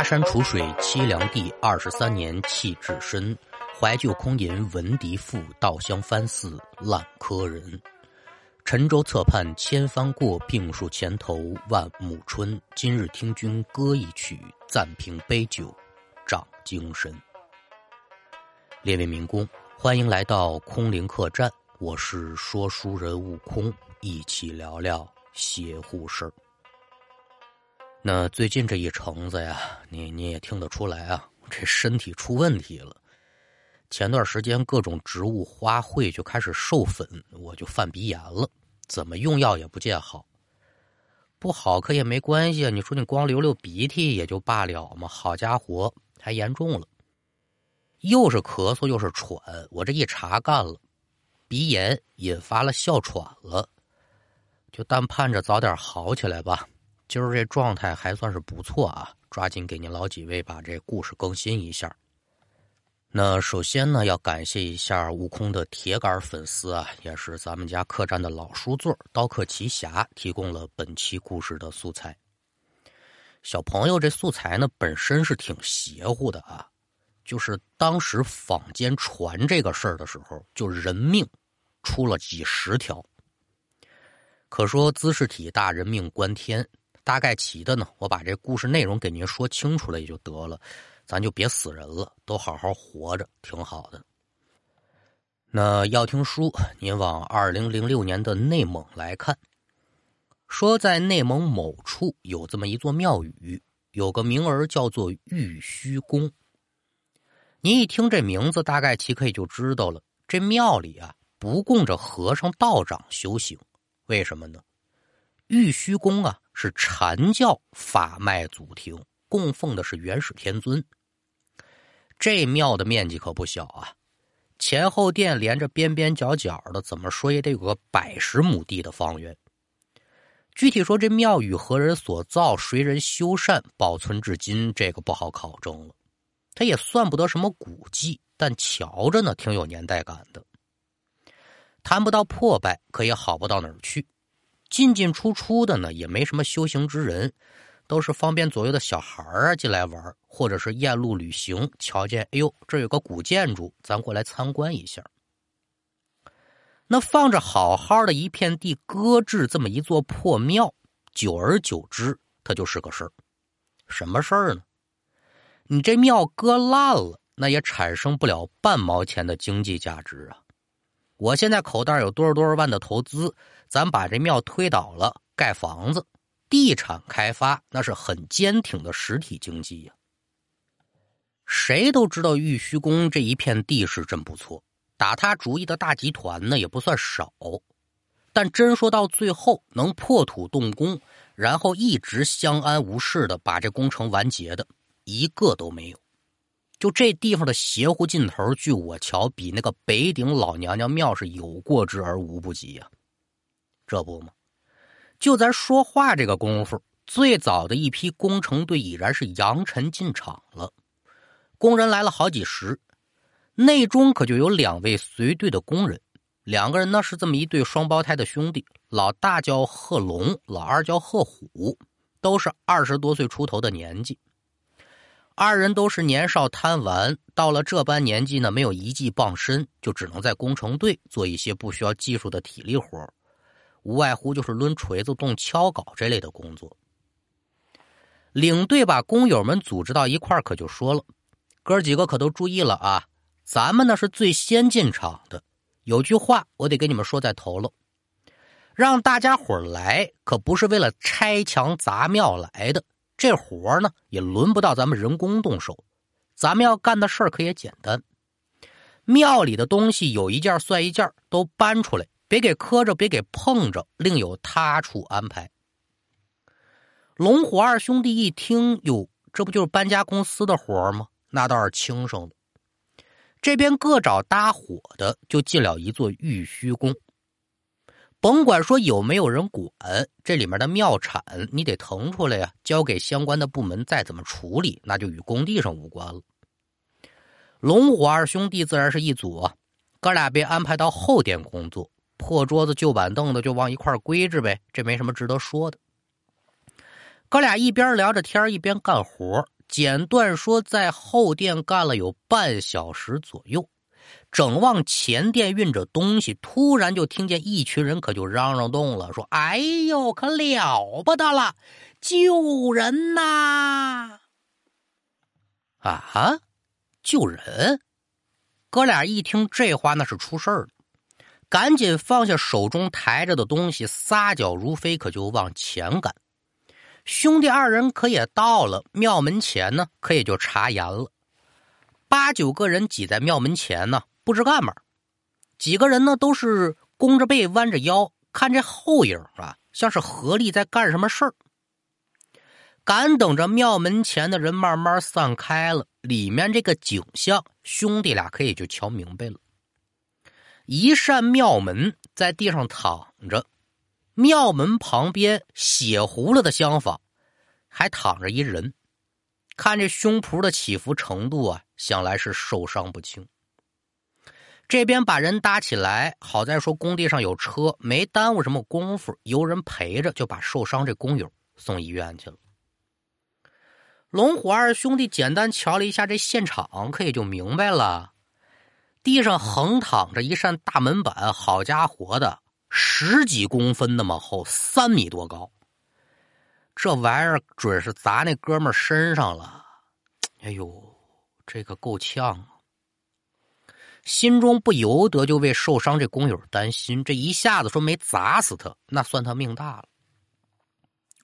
巴山楚水凄凉地，二十三年弃置身。怀旧空吟闻笛赋，稻香翻似烂柯人。沉舟侧畔千帆过，病树前头万木春。今日听君歌一曲，暂凭杯酒长精神。列位民工，欢迎来到空灵客栈，我是说书人悟空，一起聊聊邪乎事儿。那最近这一橙子呀，你你也听得出来啊，这身体出问题了。前段时间各种植物花卉就开始授粉，我就犯鼻炎了，怎么用药也不见好。不好可也没关系啊，你说你光流流鼻涕也就罢了嘛，好家伙，还严重了，又是咳嗽又是喘，我这一查干了，鼻炎引发了哮喘了，就但盼着早点好起来吧。今儿这状态还算是不错啊，抓紧给您老几位把这故事更新一下。那首先呢，要感谢一下悟空的铁杆粉丝啊，也是咱们家客栈的老书座刀客奇侠提供了本期故事的素材。小朋友，这素材呢本身是挺邪乎的啊，就是当时坊间传这个事儿的时候，就人命出了几十条。可说姿势体大，人命关天，大概齐的呢，我把这故事内容给您说清楚了也就得了。咱就别死人了，都好好活着，挺好的。那要听书，您往二零零六年的内蒙来看，说在内蒙某处有这么一座庙宇，有个名儿叫做玉虚宫。您一听这名字，大概其可以就知道了，这庙里啊不供着和尚道长修行，为什么呢？玉虚宫啊是禅教法脉祖庭，供奉的是元始天尊。这庙的面积可不小啊，前后殿连着边边角角的，怎么说也得有个百十亩地的方圆。具体说这庙宇何人所造，谁人修缮，保存至今，这个不好考证了。它也算不得什么古迹，但瞧着呢挺有年代感的。谈不到破败，可也好不到哪儿去。进进出出的呢，也没什么修行之人。都是方便左右的小孩啊进来玩，或者是沿路旅行，瞧见哎呦，这有个古建筑，咱过来参观一下。那放着好好的一片地，搁置这么一座破庙，久而久之，它就是个事儿。什么事儿呢？你这庙搁烂了，那也产生不了半毛钱的经济价值啊！我现在口袋有多少多少万的投资，咱把这庙推倒了，盖房子。地产开发那是很坚挺的实体经济呀。谁都知道玉虚宫这一片地势真不错，打他主意的大集团呢也不算少，但真说到最后能破土动工，然后一直相安无事的把这工程完结的一个都没有。就这地方的邪乎劲头，据我瞧，比那个北顶老娘娘庙是有过之而无不及呀。这不吗？就在说话这个功夫，最早的一批工程队已然是扬尘进场了。工人来了好几十，内中可就有两位随队的工人。两个人呢是这么一对双胞胎的兄弟，老大叫贺龙，老二叫贺虎，都是二十多岁出头的年纪。二人都是年少贪玩，到了这般年纪呢，没有一技傍身，就只能在工程队做一些不需要技术的体力活无外乎就是抡锤子、动锹镐这类的工作。领队把工友们组织到一块可就说了：“哥几个可都注意了啊！咱们呢是最先进场的，有句话我得跟你们说在头了，让大家伙来可不是为了拆墙砸庙来的，这活呢也轮不到咱们人工动手。咱们要干的事儿可也简单，庙里的东西有一件算一件，都搬出来。”别给磕着，别给碰着，另有他处安排。龙虎二兄弟一听，哟，这不就是搬家公司的活吗？那倒是轻省的。这边各找搭伙的，就进了一座玉虚宫。甭管说有没有人管，这里面的庙产你得腾出来呀，交给相关的部门，再怎么处理，那就与工地上无关了。龙虎二兄弟自然是一组啊，哥俩被安排到后殿工作。破桌子、旧板凳的就往一块归置呗，这没什么值得说的。哥俩一边聊着天一边干活，简短说在后殿干了有半小时左右，正往前殿运着东西，突然就听见一群人可就嚷嚷动了，说：“哎呦，可了不得了，救人呐！”啊，救人！哥俩一听这话，那是出事儿了，赶紧放下手中抬着的东西，撒脚如飞，可就往前赶。兄弟二人可也到了庙门前呢，可也就查严了。八九个人挤在庙门前呢，不知干嘛。几个人呢，都是弓着背，弯着腰，看这后影啊，像是合力在干什么事儿。赶等着庙门前的人慢慢散开了，里面这个景象，兄弟俩可以就瞧明白了。一扇庙门在地上躺着，庙门旁边血糊了的厢房，还躺着一人。看这胸脯的起伏程度啊，想来是受伤不轻。这边把人搭起来，好在说工地上有车，没耽误什么功夫，有人陪着，就把受伤这工友送医院去了。龙虎二兄弟简单瞧了一下这现场，可也就明白了。地上横躺着一扇大门板，好家伙的，十几公分那么厚，三米多高。这玩意儿准是砸那哥们身上了。哎呦，这个够呛啊！心中不由得就为受伤这工友担心。这一下子说没砸死他，那算他命大了。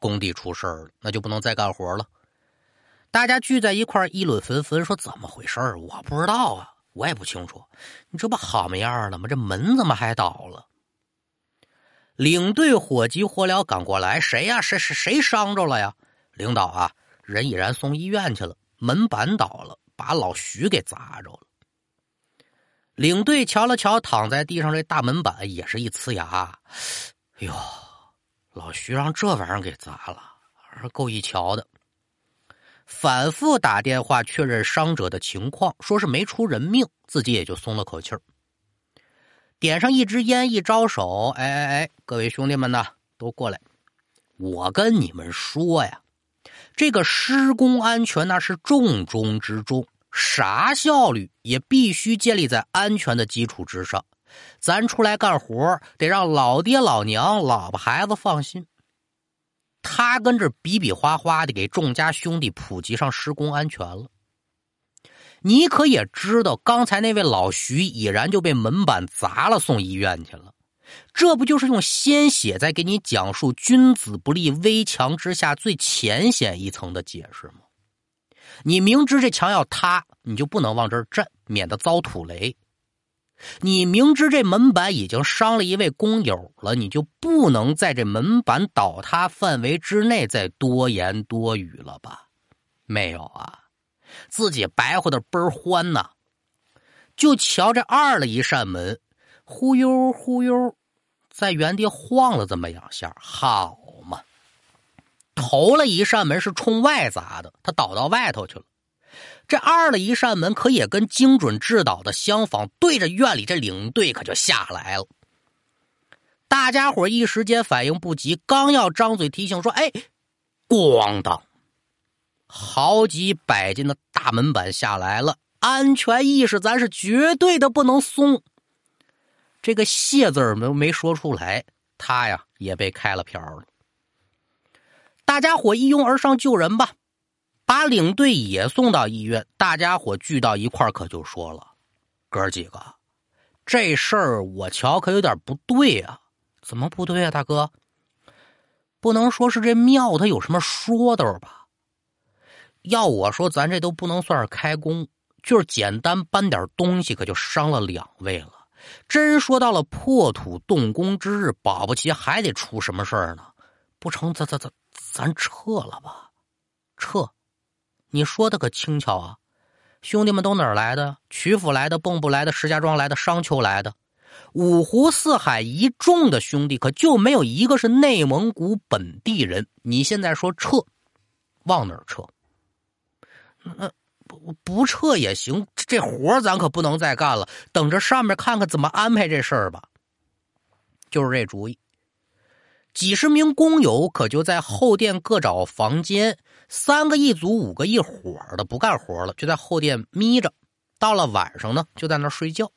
工地出事了，那就不能再干活了。大家聚在一块议论纷纷，说怎么回事我不知道啊，我也不清楚。你这不好么样了吗？这门怎么还倒了？领队火急火燎赶过来，谁呀？谁谁谁伤着了呀？领导啊，人已然送医院去了，门板倒了，把老徐给砸着了。领队瞧了瞧躺在地上这大门板，也是一呲牙。哎呦，老徐让这玩意儿给砸了，还是够一瞧的。反复打电话确认伤者的情况，说是没出人命，自己也就松了口气儿。点上一支烟，一招手，哎哎哎，各位兄弟们呐，都过来！我跟你们说呀，这个施工安全那是重中之重，啥效率也必须建立在安全的基础之上。咱出来干活，得让老爹老娘、老婆孩子放心。他跟这比比划划的给众家兄弟普及上施工安全了。你可也知道，刚才那位老徐已然就被门板砸了，送医院去了。这不就是用鲜血在给你讲述“君子不立危墙之下”最浅显一层的解释吗？你明知这墙要塌，你就不能往这儿站，免得遭土雷。你明知这门板已经伤了一位工友了，你就不能在这门板倒塌范围之内再多言多语了吧？没有啊，自己白活的倍儿欢呐！就瞧这二了一扇门，忽悠忽悠，在原地晃了这么两下，好嘛！头了一扇门是冲外砸的，他倒到外头去了。这二了一扇门，可也跟精准制导的相仿对着院里这领队可就下来了。大家伙一时间反应不及，刚要张嘴提醒说：“哎，咣当！”好几百斤的大门板下来了，安全意识咱是绝对的不能松。这个“谢”字儿没没说出来，他呀也被开了瓢了。大家伙一拥而上救人吧。把领队也送到医院，大家伙聚到一块可就说了：“哥几个，这事儿我瞧可有点不对啊！怎么不对啊，大哥？不能说是这庙它有什么说道吧？要我说，咱这都不能算是开工，就是简单搬点东西，可就伤了两位了。真说到了破土动工之日，保不齐还得出什么事儿呢？不成，咱咱咱咱撤了吧，撤。”你说的可轻巧啊！兄弟们都哪儿来的？曲阜来的，蚌埠来的，石家庄来的，商丘来的，五湖四海一众的兄弟，可就没有一个是内蒙古本地人。你现在说撤，往哪儿撤？那不不撤也行，这活咱可不能再干了。等着上面看看怎么安排这事儿吧。就是这主意。几十名工友可就在后殿各找房间。三个一组，五个一伙的不干活了，就在后殿眯着。到了晚上呢，就在那睡觉。